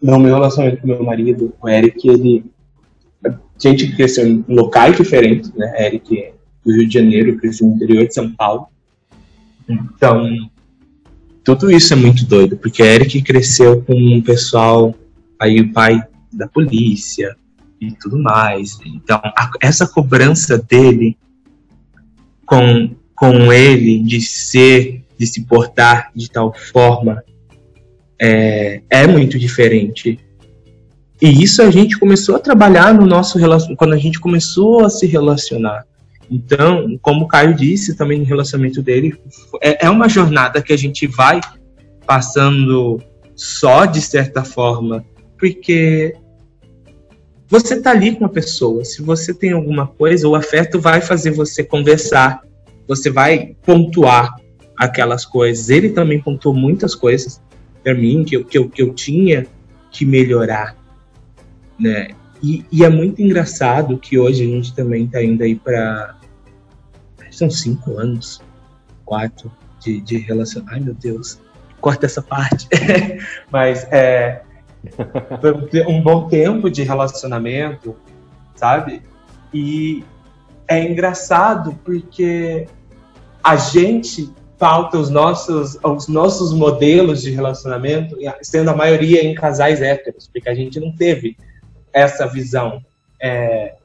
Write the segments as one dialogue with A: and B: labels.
A: no meu relacionamento com meu marido, o Eric, ele. A gente cresceu em locais diferentes, né? Eric é do Rio de Janeiro, cresceu no interior de São Paulo. Então, tudo isso é muito doido, porque Eric cresceu com um pessoal, aí o pai da polícia e tudo mais. Então, a, essa cobrança dele com, com ele de ser, de se portar de tal forma, é, é muito diferente. E isso a gente começou a trabalhar no nosso quando a gente começou a se relacionar. Então, como o Caio disse também no relacionamento dele, é, é uma jornada que a gente vai passando só de certa forma, porque você tá ali com a pessoa. Se você tem alguma coisa, o afeto vai fazer você conversar, você vai pontuar aquelas coisas. Ele também pontuou muitas coisas para mim que eu, que, eu, que eu tinha que melhorar, né? E, e, é muito engraçado que hoje a gente também está indo aí para são cinco anos, quatro de, de relação. Ai meu Deus, corta essa parte. Mas é um bom tempo de relacionamento, sabe? E é engraçado porque a gente falta os nossos, os nossos modelos de relacionamento, sendo a maioria em casais héteros, porque a gente não teve essa visão é,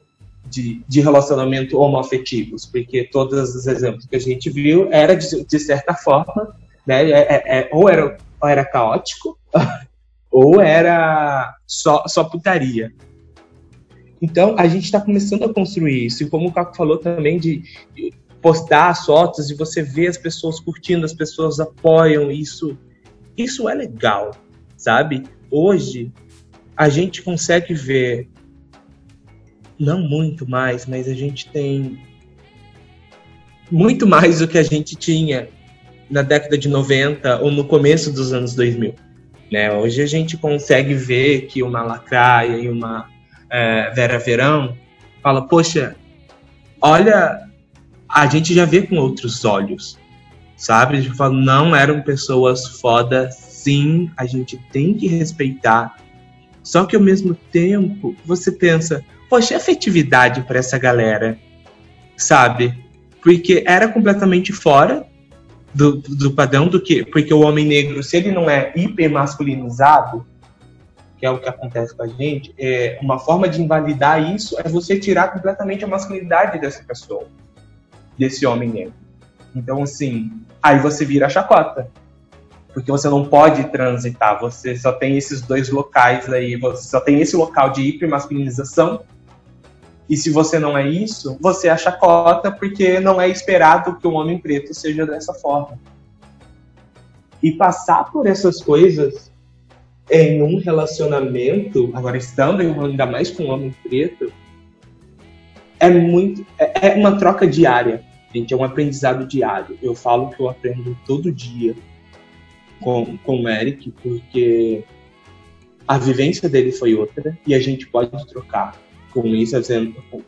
A: de, de relacionamento homoafetivos, porque todos os exemplos que a gente viu era de, de certa forma, né, é, é, é ou, era, ou era caótico, ou era só, só putaria. Então, a gente está começando a construir isso. E como o Caco falou também de postar as fotos e você vê as pessoas curtindo, as pessoas apoiam isso. Isso é legal, sabe? Hoje a gente consegue ver não muito mais, mas a gente tem muito mais do que a gente tinha na década de 90 ou no começo dos anos 2000. Né? Hoje a gente consegue ver que uma Lacraia e uma é, Vera Verão fala, poxa, olha a gente já vê com outros olhos, sabe? A gente fala, não eram pessoas foda, sim, a gente tem que respeitar. Só que ao mesmo tempo, você pensa, poxa, e afetividade para essa galera, sabe? Porque era completamente fora do, do padrão do que. Porque o homem negro, se ele não é hiper masculinizado, que é o que acontece com a gente, é uma forma de invalidar isso é você tirar completamente a masculinidade dessa pessoa desse homem negro. Então, assim, aí você vira a chacota. Porque você não pode transitar, você só tem esses dois locais aí, você só tem esse local de hipermasculinização. E se você não é isso, você é a chacota porque não é esperado que um homem preto seja dessa forma. E passar por essas coisas em um relacionamento, agora estando ainda mais com um homem preto, é muito. É, é uma troca diária, gente. É um aprendizado diário. Eu falo que eu aprendo todo dia com, com o Eric, porque a vivência dele foi outra e a gente pode trocar com isso,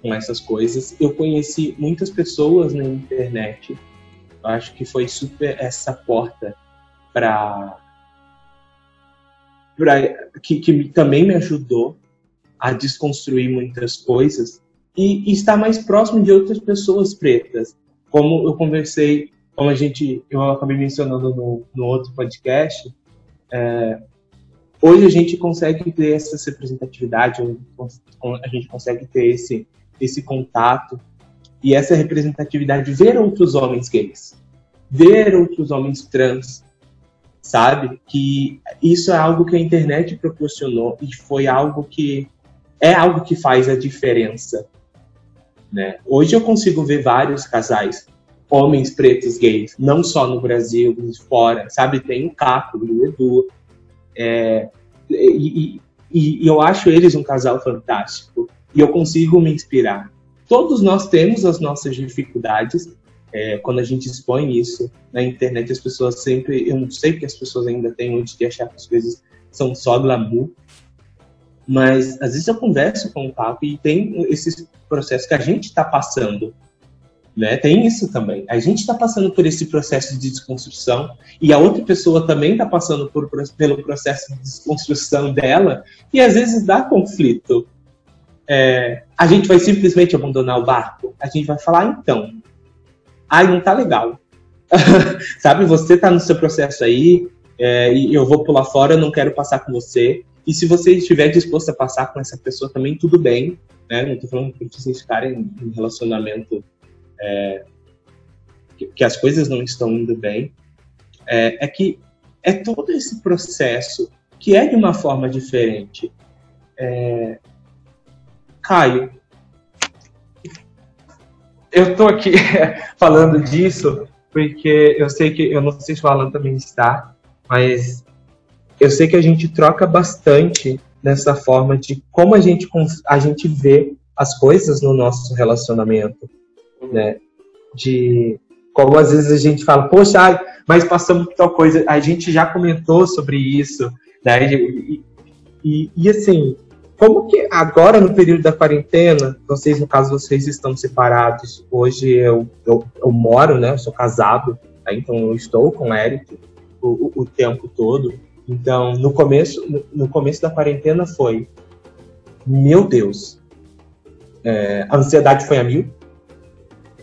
A: com essas coisas. Eu conheci muitas pessoas na internet. Eu acho que foi super essa porta para que, que também me ajudou a desconstruir muitas coisas e, estar mais próximo de outras pessoas pretas. Como eu conversei, como a gente, eu acabei mencionando no, no outro podcast, é, hoje a gente consegue ter essa representatividade, a gente consegue ter esse, esse contato e essa representatividade, ver outros homens gays, ver outros homens trans, sabe? Que isso é algo que a internet proporcionou e foi algo que é algo que faz a diferença né? Hoje eu consigo ver vários casais, homens pretos gays, não só no Brasil, mas fora, sabe? Tem o Caco o Edu. É, e, e, e eu acho eles um casal fantástico. E eu consigo me inspirar. Todos nós temos as nossas dificuldades, é, quando a gente expõe isso na internet, as pessoas sempre. Eu não sei que as pessoas ainda têm onde de achar que as coisas são só glamour, mas às vezes eu converso com o Papo e tem esses processos que a gente está passando, Né? Tem isso também. A gente está passando por esse processo de desconstrução e a outra pessoa também está passando por, pelo processo de desconstrução dela e às vezes dá conflito. É, a gente vai simplesmente abandonar o barco? A gente vai falar, então, ai, não tá legal. Sabe, você tá no seu processo aí é, e eu vou pular fora, eu não quero passar com você. E se você estiver disposto a passar com essa pessoa também, tudo bem. Né? Não tô falando que vocês ficarem em relacionamento é, que, que, as coisas não estão indo bem, é, é, que é todo esse processo que é de uma forma diferente. É, Caio, eu estou aqui falando disso porque eu sei que, eu não sei se o Alan também está, mas eu sei que a gente troca bastante nessa forma de como a gente, a gente vê as coisas no nosso relacionamento né? De como às vezes a gente fala, poxa, mas passamos por tal coisa, a gente já comentou sobre isso, né? E, e, e, assim, como que agora no período da quarentena, vocês, no caso, vocês estão separados, hoje eu, eu, eu moro, né? Eu sou casado, né? então eu estou com o Eric o, o, o tempo todo. Então, no começo, no, começo da quarentena foi, meu Deus, é, a ansiedade foi a mil,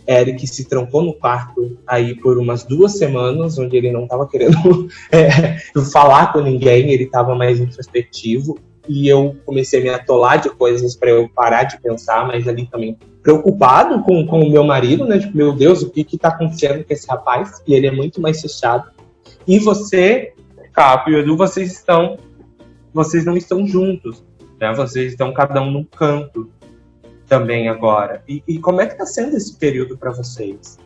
A: Eric se trancou no quarto aí por umas duas semanas, onde ele não estava querendo é, falar com ninguém, ele estava mais introspectivo. E eu comecei a me atolar de coisas para eu parar de pensar, mas ali também preocupado com, com o meu marido, né? Tipo, meu Deus, o que que tá acontecendo com esse rapaz? E ele é muito mais fechado. E você, Capo e Edu, vocês estão, vocês não estão juntos, né? Vocês estão cada um num canto também agora. E, e como é que está sendo esse período para vocês?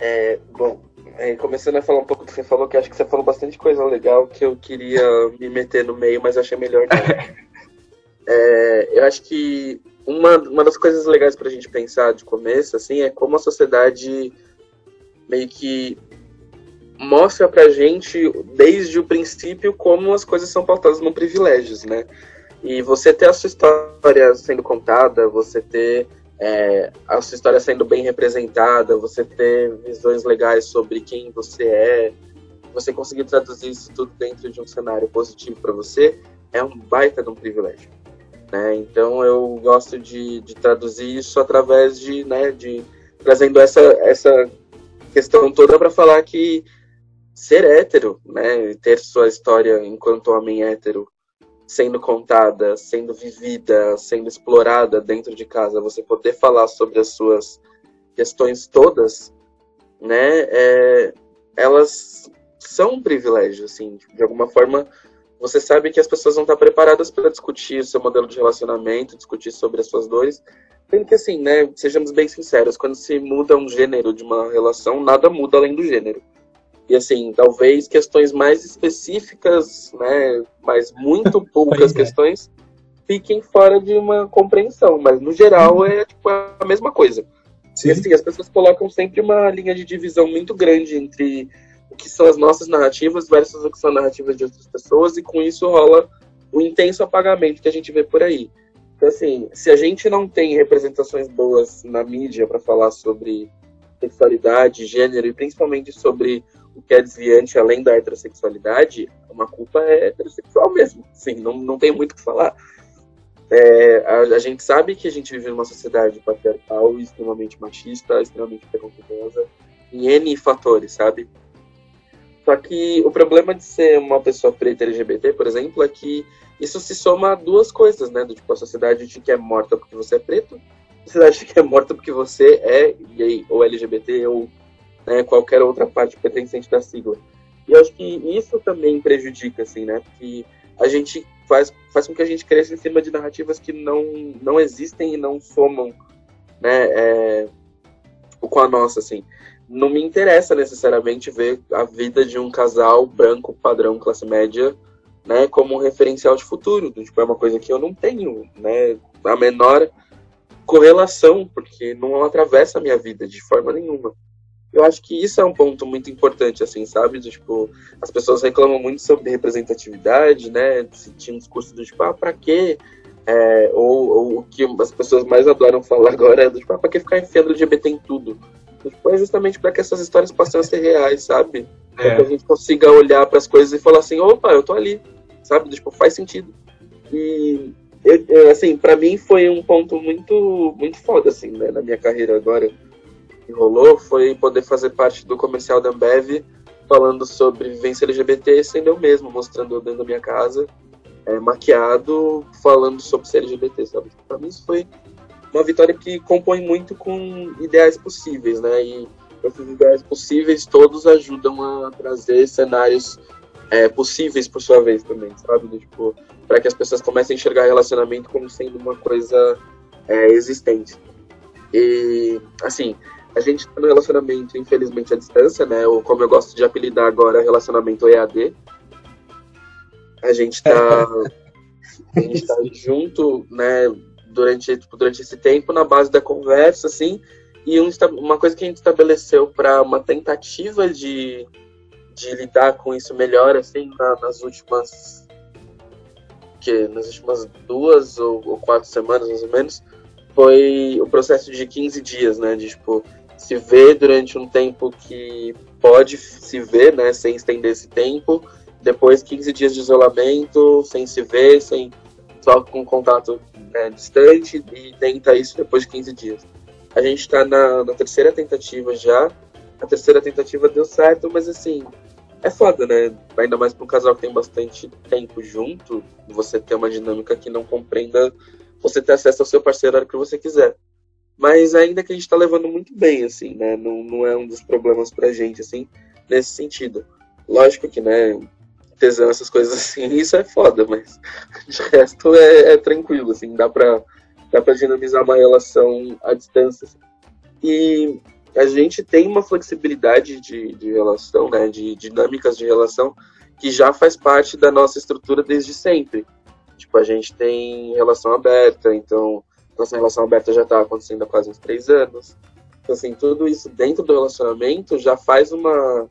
B: É, bom, é, começando a falar um pouco do que você falou, que acho que você falou bastante coisa legal que eu queria me meter no meio, mas achei melhor é, eu acho que uma, uma das coisas legais para a gente pensar de começo, assim, é como a sociedade meio que mostra pra gente, desde o princípio, como as coisas são pautadas no privilégios, né? E você ter a sua história sendo contada, você ter é, a sua história sendo bem representada, você ter visões legais sobre quem você é, você conseguir traduzir isso tudo dentro de um cenário positivo para você, é um baita de um privilégio. Né? Então eu gosto de, de traduzir isso através de, né, de trazendo essa, essa questão toda para falar que ser hétero, né, ter sua história enquanto homem hétero sendo contada, sendo vivida, sendo explorada dentro de casa, você poder falar sobre as suas questões todas, né, é, elas são um privilégio, assim, de alguma forma você sabe que as pessoas não estão preparadas para discutir o seu modelo de relacionamento, discutir sobre as suas dores, sendo que assim, né, sejamos bem sinceros, quando se muda um gênero de uma relação, nada muda além do gênero. E assim, talvez questões mais específicas, né, mas muito poucas é. questões fiquem fora de uma compreensão, mas no geral é tipo a mesma coisa. Sim. E assim, as pessoas colocam sempre uma linha de divisão muito grande entre o que são as nossas narrativas versus o que são narrativas de outras pessoas, e com isso rola o intenso apagamento que a gente vê por aí. Então, assim, se a gente não tem representações boas na mídia para falar sobre sexualidade, gênero e principalmente sobre o que é desviante além da heterossexualidade, uma culpa é heterossexual mesmo. Sim, não, não tem muito o que falar. É, a, a, gente sabe que a gente vive numa sociedade patriarcal, extremamente machista, extremamente preconceituosa, em N fatores, sabe? Só que o problema de ser uma pessoa preta LGBT, por exemplo, é que isso se soma a duas coisas, né? Do, tipo, a sociedade te quer morta porque você é preto, a sociedade te quer morta porque você é gay, ou LGBT, ou né, qualquer outra parte pertencente da sigla. E acho que isso também prejudica, assim, né? Porque a gente faz, faz com que a gente cresça em cima de narrativas que não, não existem e não somam, né, é, com a nossa, assim. Não me interessa necessariamente ver a vida de um casal branco, padrão, classe média, né, como um referencial de futuro. Tipo, é uma coisa que eu não tenho, né, a menor correlação, porque não atravessa a minha vida de forma nenhuma. Eu acho que isso é um ponto muito importante, assim, sabe? Tipo, as pessoas reclamam muito sobre representatividade, né? Se tinha um discurso do tipo, ah, pra quê É, ou, ou, o que as pessoas mais adoram falar agora é do tipo, ah, pra que ficar enfiando LGBT em tudo? Tipo, é justamente para que essas histórias possam ser reais, sabe? É. Para que a gente consiga olhar para as coisas e falar assim, opa, eu tô ali, sabe? Tipo, faz sentido. E, eu, assim, para mim foi um ponto muito, muito foda, assim, né, na minha carreira agora rolou, foi poder fazer parte do comercial da Ambev falando sobre vivência LGBT, sendo eu mesmo, mostrando dentro da minha casa, é, maquiado, falando sobre ser LGBT, sabe? Pra mim isso foi uma vitória que compõe muito com ideais possíveis, né? E esses ideais possíveis todos ajudam a trazer cenários é, possíveis por sua vez também, sabe? Tipo, para que as pessoas comecem a enxergar relacionamento como sendo uma coisa é, existente. E, assim, a gente tá no relacionamento, infelizmente, à distância, né? Ou como eu gosto de apelidar agora, relacionamento EAD. A gente tá, a gente tá junto, né? Durante, tipo, durante esse tempo, na base da conversa, assim. E um, uma coisa que a gente estabeleceu para uma tentativa de, de lidar com isso melhor, assim, na, nas últimas. que Nas últimas duas ou, ou quatro semanas, mais ou menos, foi o processo de 15 dias, né? De, tipo, se ver durante um tempo que pode se ver, né, sem estender esse tempo, depois 15 dias de isolamento, sem se ver, sem só com contato né, distante e tenta isso depois de 15 dias. A gente está na, na, terceira tentativa já, a terceira tentativa deu certo, mas assim, é foda, né? Ainda mais para um casal que tem bastante tempo junto, você ter uma dinâmica que não compreenda você ter acesso ao seu parceiro a hora que você quiser. Mas ainda que a gente está levando muito bem, assim, né? Não, não é um dos problemas pra gente, assim, nesse sentido. Lógico que, né, tesão, essas coisas assim, isso é foda, mas de resto é, é tranquilo, assim, dá pra, dá pra dinamizar uma relação à distância. Assim. E a gente tem uma flexibilidade de, de relação, né, de dinâmicas de relação, que já faz parte da nossa estrutura desde sempre. Tipo, a gente tem relação aberta, então nossa relação aberta já está acontecendo há quase uns três anos. Então, assim, tudo isso dentro do relacionamento já faz uma,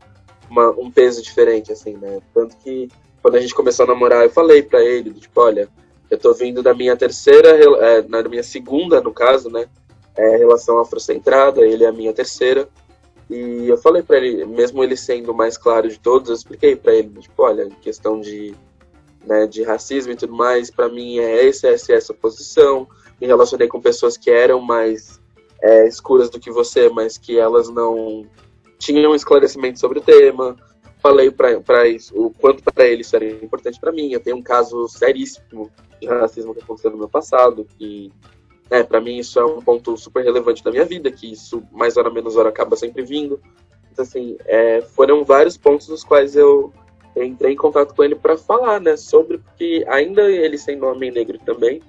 B: uma, um peso diferente, assim, né? Tanto que quando a gente começou a namorar, eu falei para ele, tipo, olha, eu tô vindo da minha terceira, é, na minha segunda, no caso, né? É, relação afrocentrada, ele é a minha terceira. E eu falei para ele, mesmo ele sendo o mais claro de todos, eu expliquei para ele, tipo, olha, questão de, né, de racismo e tudo mais, para mim é essa, essa, essa posição me relacionei com pessoas que eram mais é, escuras do que você, mas que elas não tinham esclarecimento sobre o tema. Falei para isso o quanto para ele isso era importante para mim. Eu tenho um caso seríssimo de racismo que aconteceu no meu passado, e né, para mim isso é um ponto super relevante da minha vida, que isso mais hora menos hora acaba sempre vindo. Então, assim, é, foram vários pontos nos quais eu entrei em contato com ele para falar, né, sobre, porque ainda ele sendo homem negro também,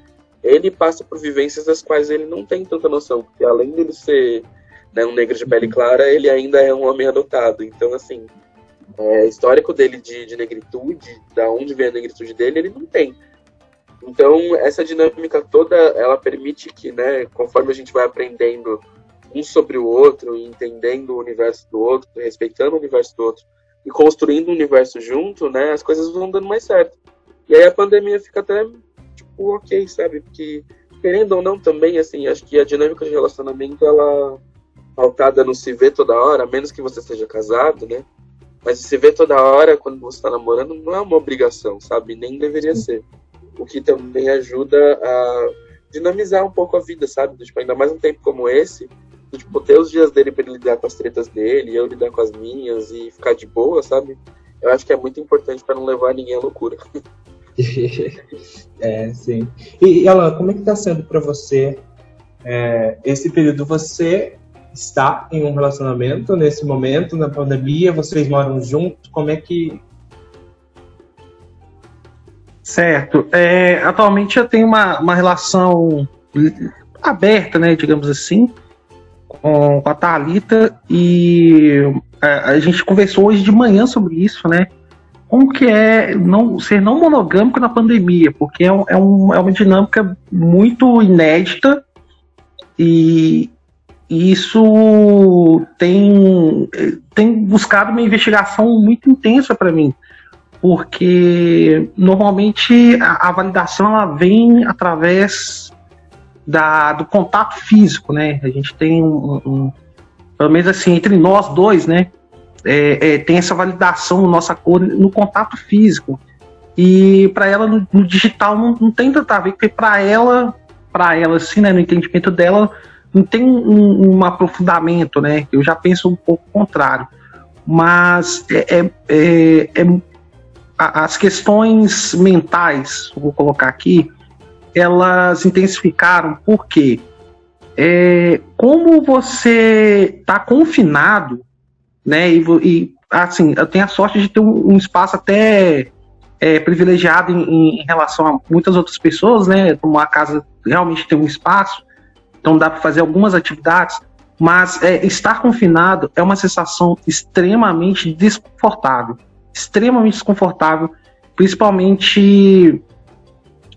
B: ele passa por vivências das quais ele não tem tanta noção, porque além dele ser né, um negro de pele uhum. clara, ele ainda é um homem adotado. Então, assim, é, histórico dele de, de negritude, da onde vem a negritude dele, ele não tem. Então, essa dinâmica toda, ela permite que, né, conforme a gente vai aprendendo um sobre o outro, entendendo o universo do outro, respeitando o universo do outro e construindo o universo junto, né, as coisas vão dando mais certo. E aí a pandemia fica até ok, sabe? Porque, querendo ou não, também, assim, acho que a dinâmica de relacionamento, ela pautada no se ver toda hora, a menos que você seja casado, né? Mas se ver toda hora quando você está namorando não é uma obrigação, sabe? Nem deveria ser. O que também ajuda a dinamizar um pouco a vida, sabe? Tipo, ainda mais um tempo como esse, tipo, ter os dias dele para ele lidar com as tretas dele, eu lidar com as minhas e ficar de boa, sabe? Eu acho que é muito importante para não levar ninguém à loucura.
A: é, sim. E ela, como é que tá sendo para você é, esse período? Você está em um relacionamento nesse momento, na pandemia, vocês moram juntos, como é que...
C: Certo. É, atualmente eu tenho uma, uma relação aberta, né, digamos assim, com, com a Thalita e a, a gente conversou hoje de manhã sobre isso, né? Como que é não, ser não monogâmico na pandemia, porque é, um, é, um, é uma dinâmica muito inédita e, isso tem, tem buscado uma investigação muito intensa para mim, porque normalmente a, a validação ela vem através da, do contato físico, né? A gente tem um, um pelo menos assim, entre nós dois, né? É, é, tem essa validação nossa cor no contato físico. E para ela no, no, digital não, não tem tanto a ver, porque para ela, para ela assim, né, no entendimento dela, não tem um, um, aprofundamento, né? Eu já penso um pouco contrário. Mas é, é, é, é as questões mentais, vou colocar aqui, elas intensificaram porque é, como você está confinado, né? E, e, assim, eu tenho a sorte de ter um, um espaço até é, privilegiado em, em, relação a muitas outras pessoas, né? Como a casa realmente tem um espaço, então dá para fazer algumas atividades, mas é, estar confinado é uma sensação extremamente desconfortável, extremamente desconfortável, principalmente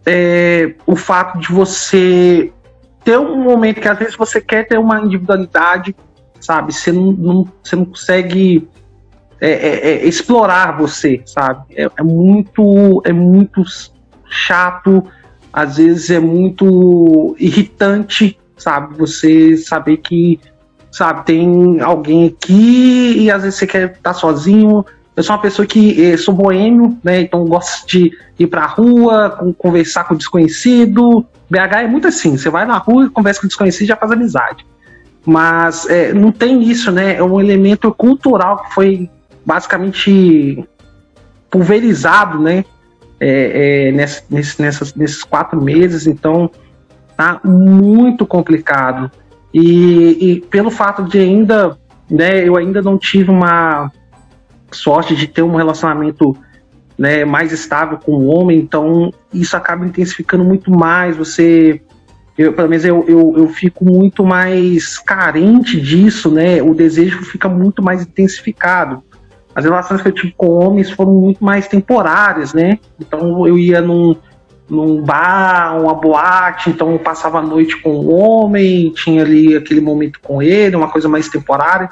C: é, o fato de você ter um momento que às vezes você quer ter uma individualidade, sabe? Você não, não você não consegue é, é, é, explorar você, sabe? É, é, muito, é muito chato, às vezes é muito irritante, sabe? Você saber que, sabe, tem alguém aqui e às vezes você quer estar sozinho. Eu sou uma pessoa que eh, sou boêmio, né? Então gosto de ir pra rua, conversar com desconhecido. BH é muito assim, você vai na rua, conversa com desconhecido e já faz amizade. Mas é, não tem isso, né? É um elemento cultural que foi basicamente pulverizado, né? É, é, nesse, nessas, nesses quatro meses, então tá muito complicado. E, e, pelo fato de ainda, né, eu ainda não tive uma sorte de ter um relacionamento né, mais estável com o homem, então isso acaba intensificando muito mais. Você, eu, pelo menos eu, eu, eu fico muito mais carente disso, né? O desejo fica muito mais intensificado as relações que eu tive com homens foram muito mais temporárias, né? Então eu ia num, num bar, uma boate, então eu passava a noite com o homem, tinha ali aquele momento com ele, uma coisa mais temporária,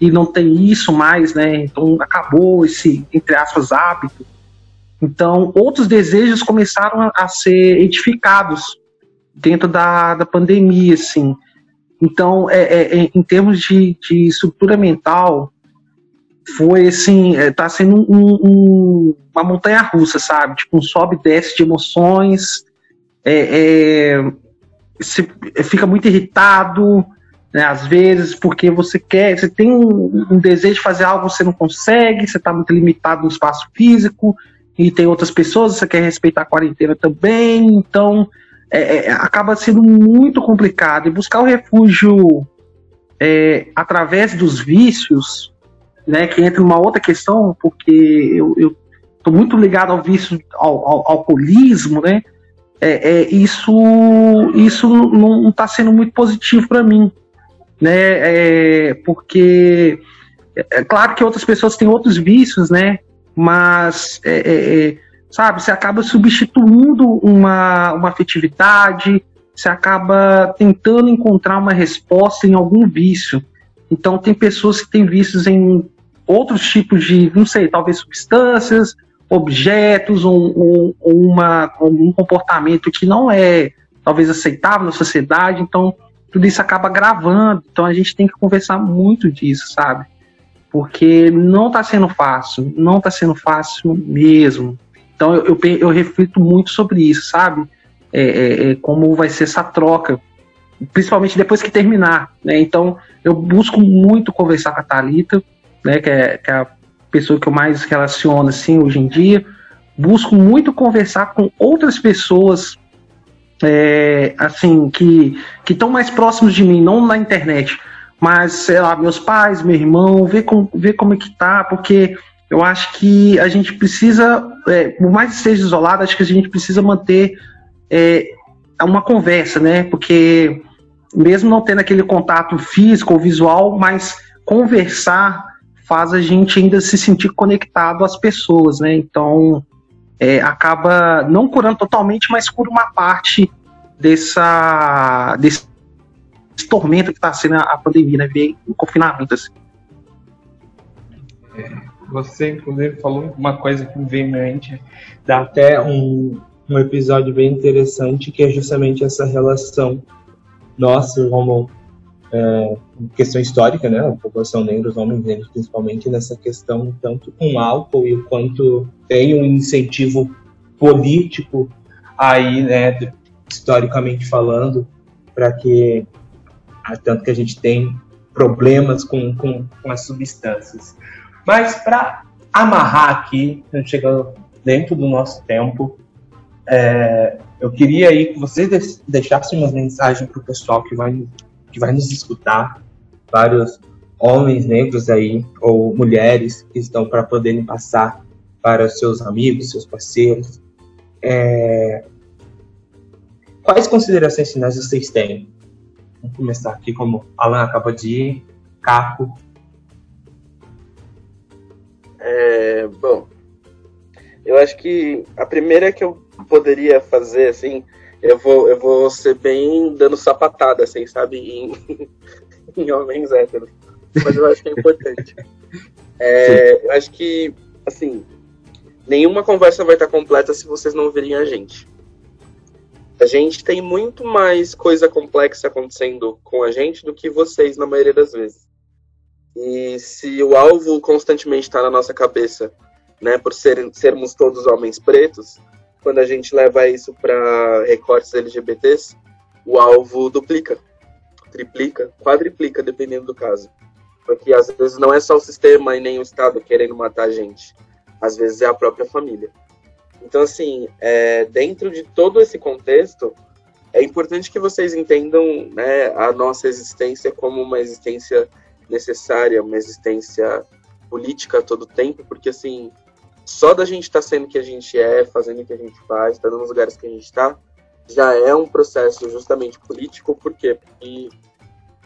C: e não tem isso mais, né? Então acabou esse, entre aspas, hábito. Então outros desejos começaram a ser edificados dentro da, da pandemia, assim. Então, é, é, é em termos de, de estrutura mental, foi assim, é, tá sendo um, um, uma montanha russa, sabe? Tipo, um sobe e desce de emoções, é, é, você fica muito irritado, né, às vezes, porque você quer, você tem um, um, desejo de fazer algo, você não consegue, você está muito limitado no espaço físico, e tem outras pessoas, você quer respeitar a quarentena também, então é, é acaba sendo muito complicado. E buscar o refúgio é, através dos vícios né, que entra uma outra questão, porque eu, eu tô muito ligado ao vício, ao, ao, alcoolismo, né? É, é, isso isso não está sendo muito positivo para mim, né? É, porque é, é claro que outras pessoas têm outros vícios, né? Mas é sabe, você acaba substituindo uma, uma afetividade, você acaba tentando encontrar uma resposta em algum vício. Então tem pessoas que têm vícios em outros tipos de, não sei, talvez substâncias, objetos ou, ou, ou uma, um comportamento que não é talvez aceitável na sociedade, então tudo isso acaba gravando, então a gente tem que conversar muito disso, sabe? Porque não está sendo fácil, não está sendo fácil mesmo. Então eu, eu, eu, reflito muito sobre isso, sabe? É, é, é, como vai ser essa troca, principalmente depois que terminar, né? Então eu busco muito conversar com a Thalita, né, que é, que é a pessoa que eu mais relaciono assim hoje em dia, busco muito conversar com outras pessoas é, assim que estão mais próximos de mim, não na internet, mas sei lá, meus pais, meu irmão, ver como ver como é que tá, porque eu acho que a gente precisa, é, por mais que esteja isolado, acho que a gente precisa manter é, uma conversa, né? Porque mesmo não tendo aquele contato físico ou visual, mas conversar faz a gente ainda se sentir conectado às pessoas, né? Então, é, acaba não curando totalmente, mas cura uma parte dessa, desse tormento que está sendo a, pandemia, né? Ver o confinamento, assim.
A: É, você inclusive falou uma coisa que me veio em mente, dá até um, um episódio bem interessante que é justamente essa relação nossa, como é, questão histórica, né, a população negra, os homens negros principalmente nessa questão tanto com álcool e quanto tem um incentivo político aí, né, historicamente falando, para que tanto que a gente tem problemas com, com, com as substâncias. Mas para amarrar aqui, chegando dentro do nosso tempo, é, eu queria aí que vocês deixassem uma mensagem para o pessoal que vai, que vai nos escutar, vários homens negros aí, ou mulheres que estão para poderem passar para seus amigos, seus parceiros. É, quais considerações finais vocês têm Vamos começar aqui como Alan acaba de ir, Caco.
B: É, bom, eu acho que a primeira que eu poderia fazer, assim, eu vou, eu vou ser bem dando sapatada, assim, sabe, em, em homens héteros. Mas eu acho que é importante. É, eu acho que, assim, nenhuma conversa vai estar completa se vocês não virem a gente. A gente tem muito mais coisa complexa acontecendo com a gente do que vocês, na maioria das vezes. E se o alvo constantemente está na nossa cabeça, né, por ser, sermos todos homens pretos, quando a gente leva isso para recortes LGBTs, o alvo duplica, triplica, quadriplica, dependendo do caso. Porque às vezes não é só o sistema e nem o Estado querendo matar a gente. Às vezes é a própria família. Então, assim, é, dentro de todo esse contexto, é importante que vocês entendam né, a nossa existência como uma existência necessária, uma existência política a todo tempo, porque, assim, só da gente estar tá sendo que a gente é, fazendo o que a gente faz, estando nos lugares que a gente está, já é um processo justamente político, por quê? Porque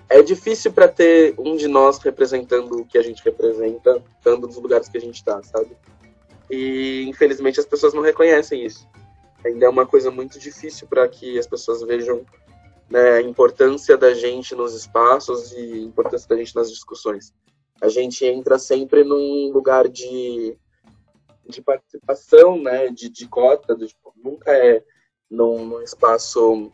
B: é difícil para ter um de nós representando o que a gente representa, estando nos lugares que a gente está, sabe? E infelizmente as pessoas não reconhecem isso. Ainda é uma coisa muito difícil para que as pessoas vejam né, a importância da gente nos espaços e a importância da gente nas discussões. A gente entra sempre num lugar de, de participação, né, de, de cota, tipo, nunca é num, num espaço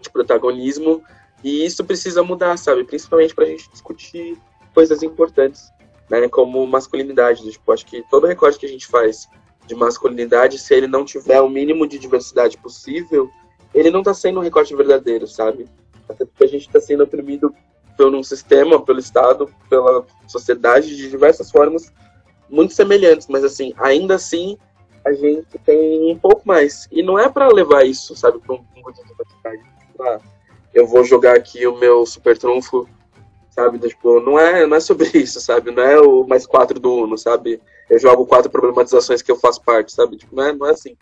B: de protagonismo, e isso precisa mudar, sabe? Principalmente para a gente discutir coisas importantes né, como masculinidade. Tipo, acho que todo recorte que a gente faz de masculinidade, se ele não tiver o mínimo de diversidade possível, ele não está sendo um recorte verdadeiro, sabe? Até porque a gente está sendo oprimido por um sistema, pelo Estado, pela sociedade, de diversas formas muito semelhantes, mas assim, ainda assim, a gente tem um pouco mais. E não é para levar isso, sabe, para um pouco de diversidade. Ah, eu vou jogar aqui o meu super trunfo sabe? Tipo, não é, não é sobre isso, sabe? Não é o mais quatro do Uno, sabe? Eu jogo quatro problematizações que eu faço parte, sabe? Tipo, não é, não é assim.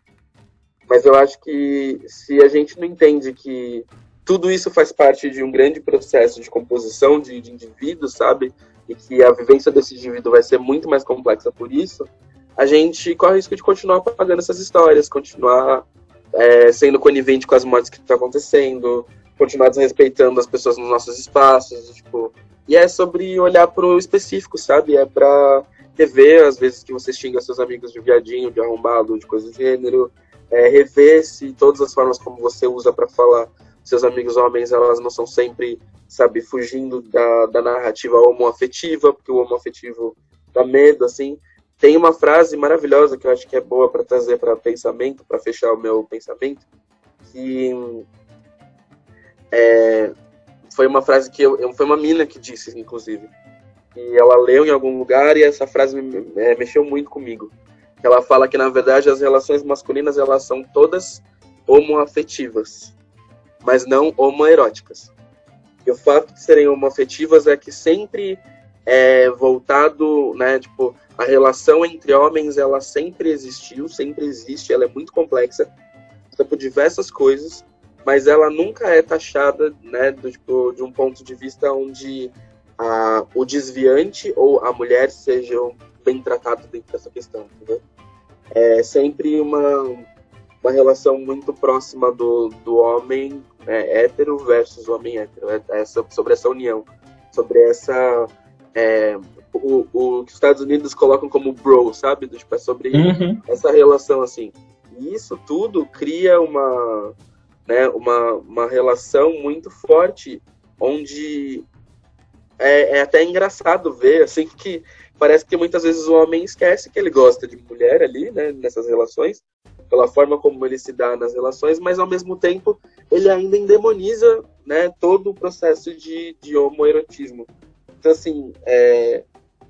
B: Mas eu acho que se a gente não entende que tudo isso faz parte de um grande processo de composição de, de indivíduos, sabe? E que a vivência desse indivíduo vai ser muito mais complexa por isso, a gente corre o risco de continuar apagando essas histórias, continuar é, sendo conivente com as mortes que estão acontecendo, continuar desrespeitando as pessoas nos nossos espaços, tipo, e é sobre olhar pro específico, sabe? É pra rever às vezes que você xinga seus amigos de viadinho, de arrombado, de coisa do gênero, é, rever se todas as formas como você usa para falar seus amigos homens, elas não são sempre, sabe, fugindo da, da narrativa homoafetiva, porque o homoafetivo dá medo, assim. Tem uma frase maravilhosa que eu acho que é boa para trazer para pensamento, para fechar o meu pensamento, que é, foi uma frase que eu, foi uma mina que disse, inclusive. E ela leu em algum lugar e essa frase me, é, mexeu muito comigo. Ela fala que na verdade as relações masculinas elas são todas homoafetivas, mas não homoeróticas. E o fato de serem homoafetivas é que sempre é voltado, né, tipo, a relação entre homens ela sempre existiu, sempre existe, ela é muito complexa, por diversas coisas, mas ela nunca é taxada né, do, tipo, de um ponto de vista onde a, o desviante ou a mulher sejam bem tratados dentro dessa questão, entendeu? É sempre uma, uma relação muito próxima do, do homem é, hétero versus homem hétero, é, é sobre essa união, sobre essa é, o, o que os Estados Unidos colocam como bro, sabe? Tipo, é sobre
A: Uhum.
B: essa relação assim. E isso tudo cria uma, né, uma, uma relação muito forte, onde é, é até engraçado ver, assim, que parece que muitas vezes o homem esquece que ele gosta de mulher ali, né, nessas relações, pela forma como ele se dá nas relações, mas ao mesmo tempo ele ainda endemoniza, né, todo o processo de, de homoerotismo. Então, assim, é,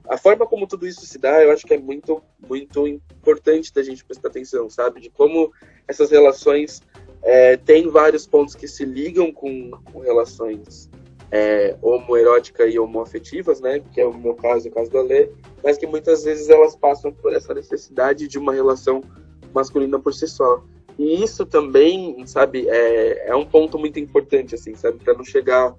B: a forma como tudo isso se dá, eu acho que é muito, muito importante da gente prestar atenção, sabe? De como essas relações é, têm vários pontos que se ligam com, com relações é, homoerótica e homoafetivas, né? Que é o meu caso e o caso do Alê, mas que muitas vezes elas passam por essa necessidade de uma relação masculina por si só. E isso também, sabe, é, é um ponto muito importante, assim, sabe? Para não chegar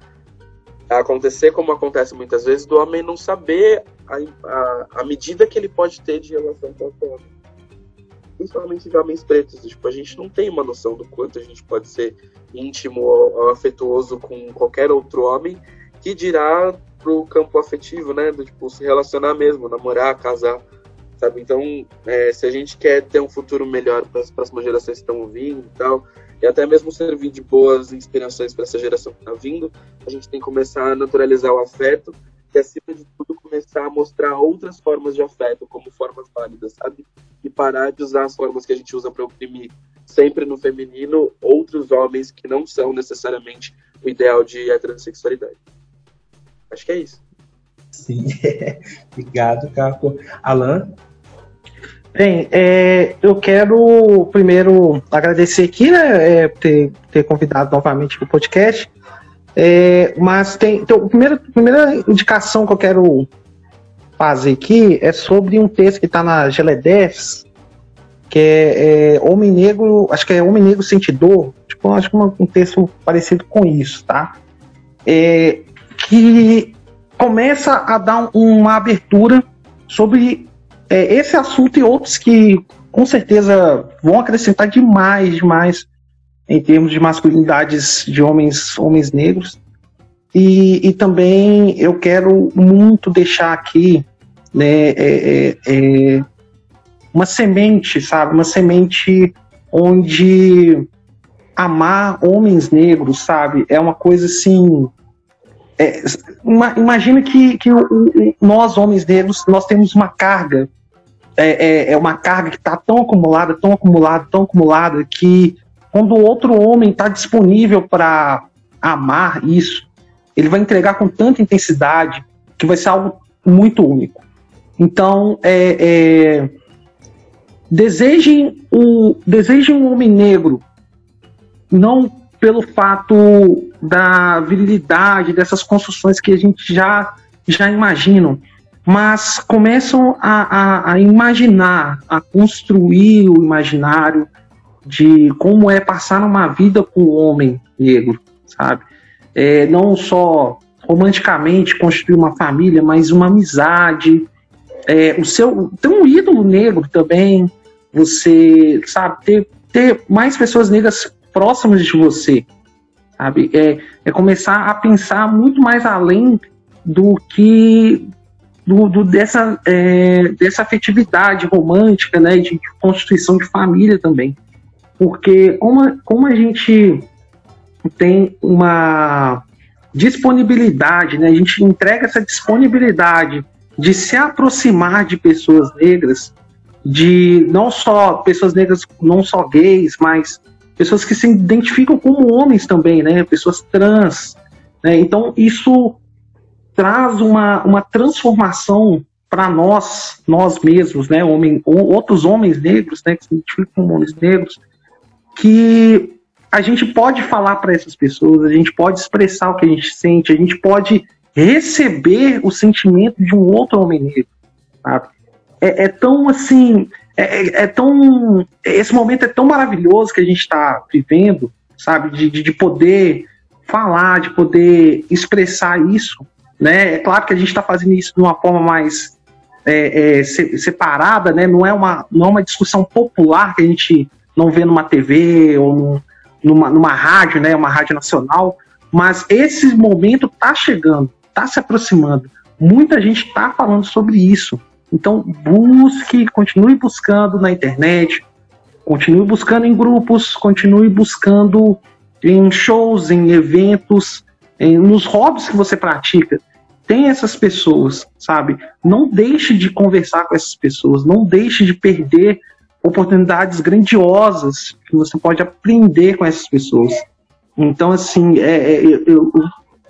B: a acontecer como acontece muitas vezes, do homem não saber a, a, a medida que ele pode ter de relação com outro homem. Principalmente de homens pretos. Tipo, a gente não tem uma noção do quanto a gente pode ser íntimo ou, afetuoso com qualquer outro homem, que dirá pro campo afetivo, né? Do tipo, se relacionar mesmo, namorar, casar, sabe? Então, é, se a gente quer ter um futuro melhor para as próximas gerações que estão vindo e tal, e até mesmo servir de boas inspirações para essa geração que está vindo, a gente tem que começar a naturalizar o afeto e, acima de tudo, começar a mostrar outras formas de afeto como formas válidas, sabe? E parar de usar as formas que a gente usa para oprimir sempre no feminino outros homens que não são necessariamente o ideal de heterossexualidade. Acho que é isso.
A: Sim. Obrigado, Caco. Alan?
C: Bem, é, eu quero primeiro agradecer aqui, né, é, ter, ter convidado novamente para o podcast. É, mas tem. Então, a primeira, a primeira indicação que eu quero fazer aqui é sobre um texto que está na Geledefs, que é, é, Homem Negro, acho que é Homem Negro Sentidor, tipo, acho que um, um texto parecido com isso, tá? É, que começa a dar uma abertura sobre é, esse assunto e outros que com certeza vão acrescentar demais, demais em termos de masculinidades de homens, homens negros. E, e também eu quero muito deixar aqui né, é, é, é uma semente, sabe? Uma semente onde amar homens negros, sabe? É uma coisa assim. É, imagina que, que nós, homens negros, nós temos uma carga. É, é, é uma carga que está tão acumulada, tão acumulada, tão acumulada, que quando o outro homem está disponível para amar isso, ele vai entregar com tanta intensidade que vai ser algo muito único. Então, é, é, desejem, o, desejem um homem negro, não pelo fato da virilidade, dessas construções que a gente já, já imagina, mas começam a, a, a imaginar, a construir o imaginário de como é passar uma vida com o homem negro, sabe? É, não só romanticamente construir uma família, mas uma amizade. É, o seu tem um ídolo negro também. Você sabe ter, ter mais pessoas negras próximas de você, sabe? É, é começar a pensar muito mais além do que do, do dessa, é, dessa afetividade romântica, né, de constituição de família também. Porque como, como a gente tem uma disponibilidade, né, a gente entrega essa disponibilidade de se aproximar de pessoas negras, de não só pessoas negras, não só gays, mas pessoas que se identificam como homens também, né, pessoas trans. Né, então isso traz uma, uma transformação para nós, nós mesmos, né, homem, ou outros homens negros, né, que se identificam como homens negros, que a gente pode falar para essas pessoas, a gente pode expressar o que a gente sente, a gente pode receber o sentimento de um outro homem negro, sabe? É, é tão assim, é, é, é, tão, esse momento é tão maravilhoso que a gente está vivendo, sabe? De, de, de, poder falar, de poder expressar isso, né? É claro que a gente está fazendo isso de uma forma mais é, é, separada, né? Não é uma, não é uma discussão popular que a gente não vê numa TV ou numa, numa rádio, né, uma rádio nacional, mas esse momento está chegando, está se aproximando. muita gente está falando sobre isso. Então, busque, continue buscando na internet, continue buscando em grupos, continue buscando em shows, em eventos, em, nos hobbies que você pratica. Tem essas pessoas, sabe? Não deixe de conversar com essas pessoas, não deixe de perder oportunidades grandiosas que você pode aprender com essas pessoas. Então, assim, é, é, eu, eu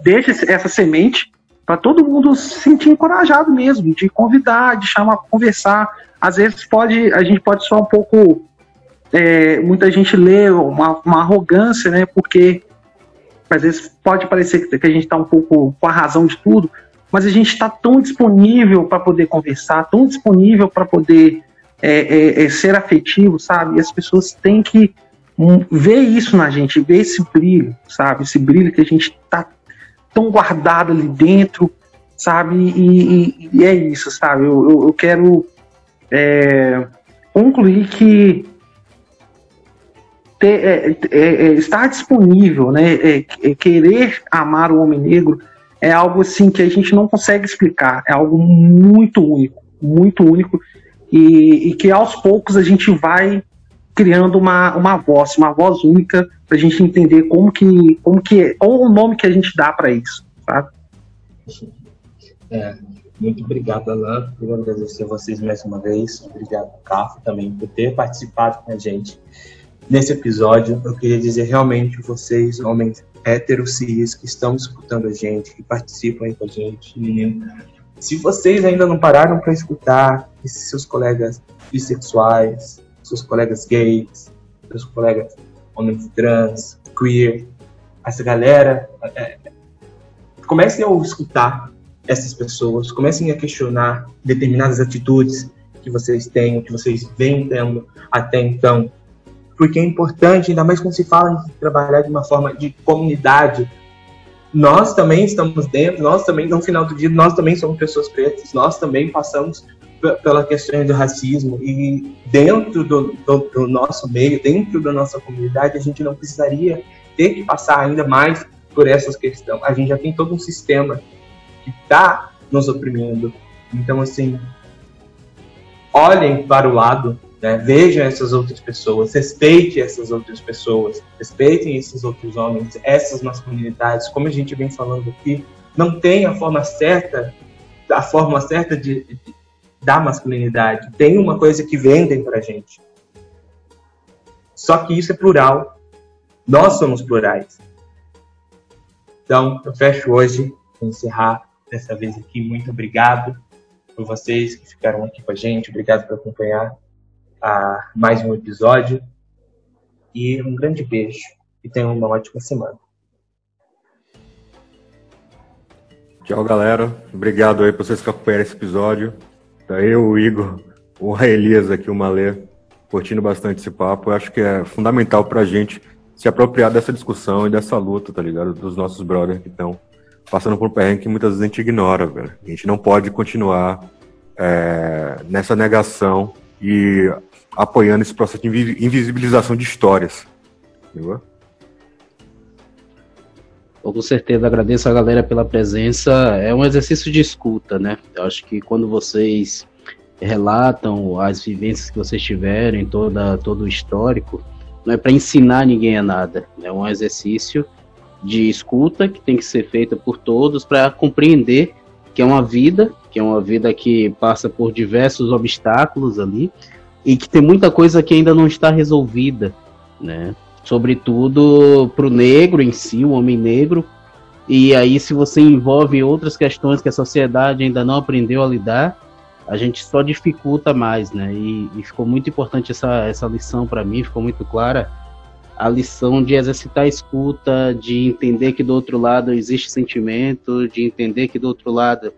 C: deixo essa semente para todo mundo se sentir encorajado mesmo, de convidar, de chamar para conversar. Às vezes pode, a gente pode só um pouco, é, muita gente lê uma, uma arrogância, né? Porque às vezes pode parecer que a gente está um pouco com a razão de tudo, mas a gente está tão disponível para poder conversar, tão disponível para poder é, é, é, ser afetivo, sabe? E as pessoas têm que um, ver isso na gente, ver esse brilho, sabe? Esse brilho que a gente está tão guardado ali dentro, sabe? E, e, e é isso, sabe? Eu, eu, eu quero é, concluir que ter, é, é, é estar disponível, né? querer amar o homem negro é algo assim que a gente não consegue explicar, é algo muito único, muito único, e, e que aos poucos a gente vai criando uma, uma voz, uma voz única para a gente entender como que, como que qual o nome que a gente dá para isso, sabe?
A: É, muito obrigado, Alan, por agradecer a vocês mais uma vez. Obrigado, Cafo, também por ter participado com a gente nesse episódio. Eu queria dizer realmente vocês, homens héteros cis que estão escutando a gente, que participam aí com a gente, menino. Se vocês ainda não pararam para escutar esses seus colegas bissexuais, seus colegas gays, seus colegas homens trans, queer, essa galera, é, comecem a escutar essas pessoas, comecem a questionar determinadas atitudes que vocês têm, que vocês vêm tendo até então, porque é importante, ainda mais quando se fala em trabalhar de uma forma de comunidade. Nós também estamos dentro, nós também, no final do dia, nós também somos pessoas pretas, nós também passamos pela questão do racismo e dentro do, do, do, nosso meio, dentro da nossa comunidade, a gente não precisaria ter que passar ainda mais por essas questões. A gente já tem todo um sistema que está nos oprimindo. Então, assim, olhem para o lado né? Vejam essas outras pessoas, respeite essas outras pessoas, respeitem esses outros homens, essas masculinidades, como a gente vem falando aqui, não tem a forma certa, a forma certa de, de da masculinidade. Tem uma coisa que vendem pra gente. Só que isso é plural. Nós somos plurais. Então, eu fecho hoje, vou encerrar dessa vez aqui. Muito obrigado por vocês que ficaram aqui com a gente. Obrigado por acompanhar a mais um episódio. E um grande beijo e tenham uma ótima semana.
D: Tchau, galera. Obrigado aí por vocês que acompanharam esse episódio. Tá eu, o Igor, o Elias aqui, o Malê, curtindo bastante esse papo. Eu acho que é fundamental pra gente se apropriar dessa discussão e dessa luta, tá ligado? Dos nossos brothers que estão passando por um perrengue que muitas vezes a gente ignora, velho. A gente não pode continuar é, nessa negação e apoiando esse processo de invisibilização de histórias. Entendeu?
E: Com certeza agradeço a galera pela presença. É um exercício de escuta, né? Eu acho que quando vocês relatam as vivências que vocês tiverem, toda, todo o histórico, não é para ensinar ninguém a nada. É um exercício de escuta que tem que ser feita por todos para compreender que é uma vida, que é uma vida que passa por diversos obstáculos ali e que tem muita coisa que ainda não está resolvida, né? Sobretudo para o negro em si, o homem negro. E aí, se você envolve outras questões que a sociedade ainda não aprendeu a lidar, a gente só dificulta mais, né? E, e ficou muito importante essa, essa lição para mim, ficou muito clara a lição de exercitar a escuta, de entender que do outro lado existe sentimento, de entender que do outro lado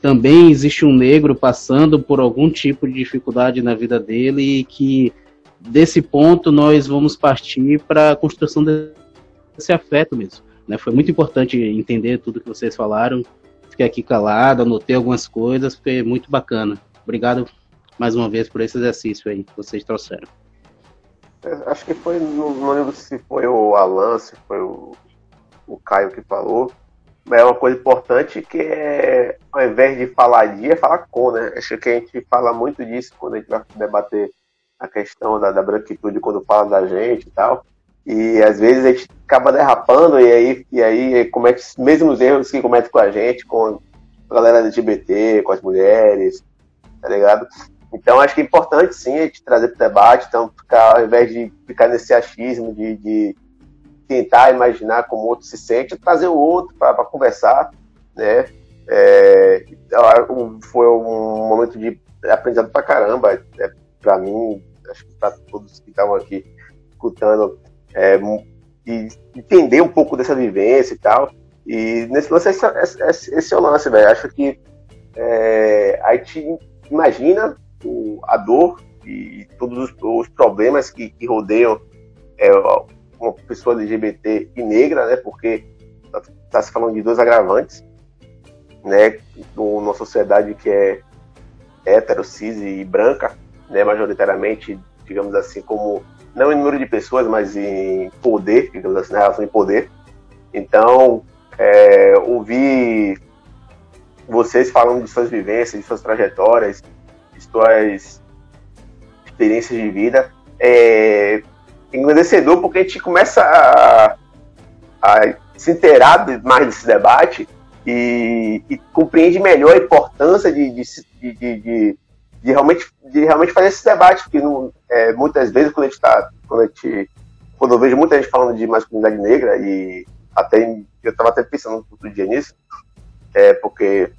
E: também existe um negro passando por algum tipo de dificuldade na vida dele e que desse ponto nós vamos partir para a construção desse afeto mesmo. Né? Foi muito importante entender tudo que vocês falaram. Fiquei aqui calado, anotei algumas coisas, foi muito bacana. Obrigado mais uma vez por esse exercício aí que vocês trouxeram.
B: É, acho que foi, não, lembro se foi o Alan, se foi o, o Caio que falou,
F: é uma coisa importante que é, ao invés de falar de, é falar com, né? Acho que a gente fala muito disso quando a gente vai debater a questão da, da branquitude quando fala da gente e tal. E às vezes a gente acaba derrapando e aí, e aí comete os mesmos erros que comete com a gente, com a galera LGBT, com as mulheres, tá ligado? Então acho que é importante sim a gente trazer para o debate, então ficar, ao invés de ficar nesse achismo de, de tentar imaginar como o outro se sente, trazer o outro para conversar, né? É, foi um momento de aprendizado para caramba, é, para mim, acho que para todos que estavam aqui escutando, é, e entender um pouco dessa vivência e tal. E nesse lance, esse, esse, esse é o lance, velho. Acho que é, a gente imagina o, a dor e todos os, os problemas que, que rodeiam é, uma pessoa LGBT e negra, né? Porque está tá se falando de dois agravantes, né? Numa sociedade que é hétero, cis e branca, né? Majoritariamente, digamos assim, como não em número de pessoas, mas em poder, digamos assim, na relação de poder. Então, é, ouvir vocês falando de suas vivências, de suas trajetórias, de suas experiências de vida, é, engrandecedor porque a gente começa a, a se inteirar mais desse debate e, e, compreende melhor a importância de, de, de, de, de realmente, de realmente fazer esse debate, porque não, é, muitas vezes quando a gente está, quando quando eu vejo muita gente falando de masculinidade negra e até eu estava até pensando outro dia nisso, é, porque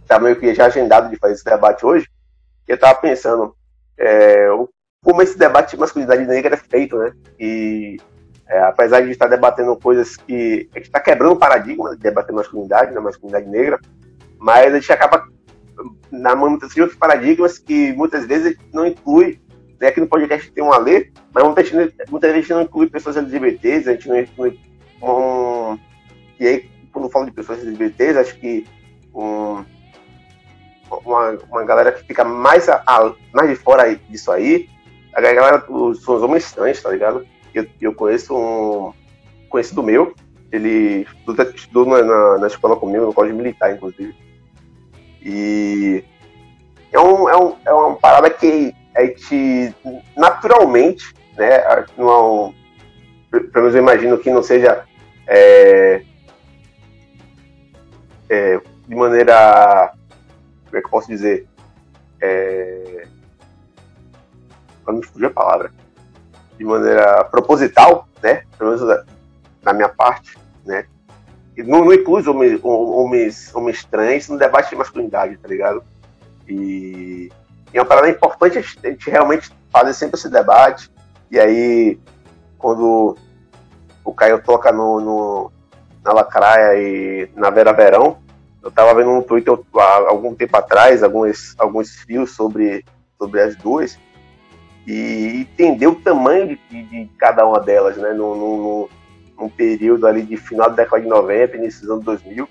F: está meio que já agendado de fazer esse debate hoje, e eu estava pensando é, como esse debate de masculinidade negra é feito, né? E é, apesar de estar debatendo coisas que a gente está quebrando o paradigma de debater masculinidade, né, masculinidade negra, mas a gente acaba na manutenção de outros paradigmas que muitas vezes não inclui. Né? Aqui no podcast tem um alê, mas muitas vezes, muitas vezes a gente não inclui pessoas LGBTs, a gente não inclui. Um, e aí, quando falo de pessoas LGBTs, acho que um, uma, uma galera que fica mais, a, a, mais de fora disso aí a galera, os, os homens trans, tá ligado? Eu, eu conheço um conhecido meu, ele estudou na, na, na, escola comigo, no colégio militar, inclusive. E é, um, é, um, é uma parada que a gente naturalmente, né, não, pelo menos eu imagino que não seja é, é, de maneira, como é que eu posso dizer, é, para me fugir a palavra, de maneira proposital, né? Pelo menos da, da minha parte, né? Não, não inclui homens, homens, homens trans no debate de masculinidade, tá ligado? E, e é uma parada importante a gente, a gente realmente fazer sempre esse debate. E aí, quando o Caio toca no, no, na Lacraia e na Vera Verão, eu tava vendo no Twitter há algum tempo atrás alguns, alguns fios sobre, sobre as duas e entender o tamanho de, de cada uma delas, né? Num, num, num, período ali de final da década de 90, início dos anos 2000,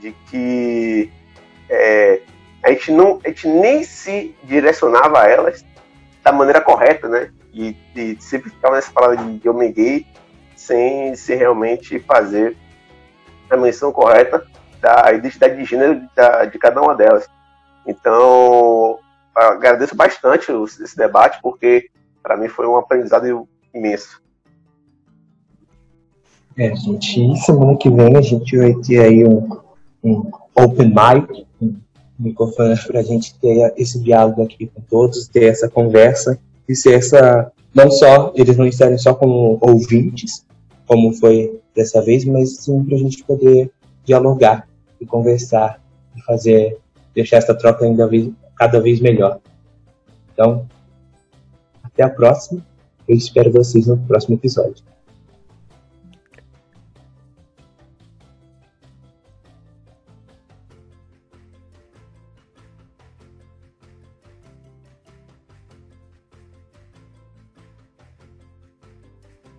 F: de que é, a, gente não, a gente nem se direcionava a elas da maneira correta, né? E, e sempre ficava nessa palavra de, de homem gay sem, sem realmente fazer a menção correta da identidade de gênero de cada uma delas. Então, agradeço bastante esse debate, porque para mim foi um aprendizado imenso.
A: É, gente, semana que vem a gente vai ter aí um, um open mic, um microfone para a gente ter esse diálogo aqui com todos, ter essa conversa e ser essa. Não só, eles não estarem só como ouvintes, como foi dessa vez, mas sim para a gente poder dialogar e conversar e fazer, deixar essa troca ainda cada vez melhor. Então, até a próxima. Eu espero vocês no próximo episódio.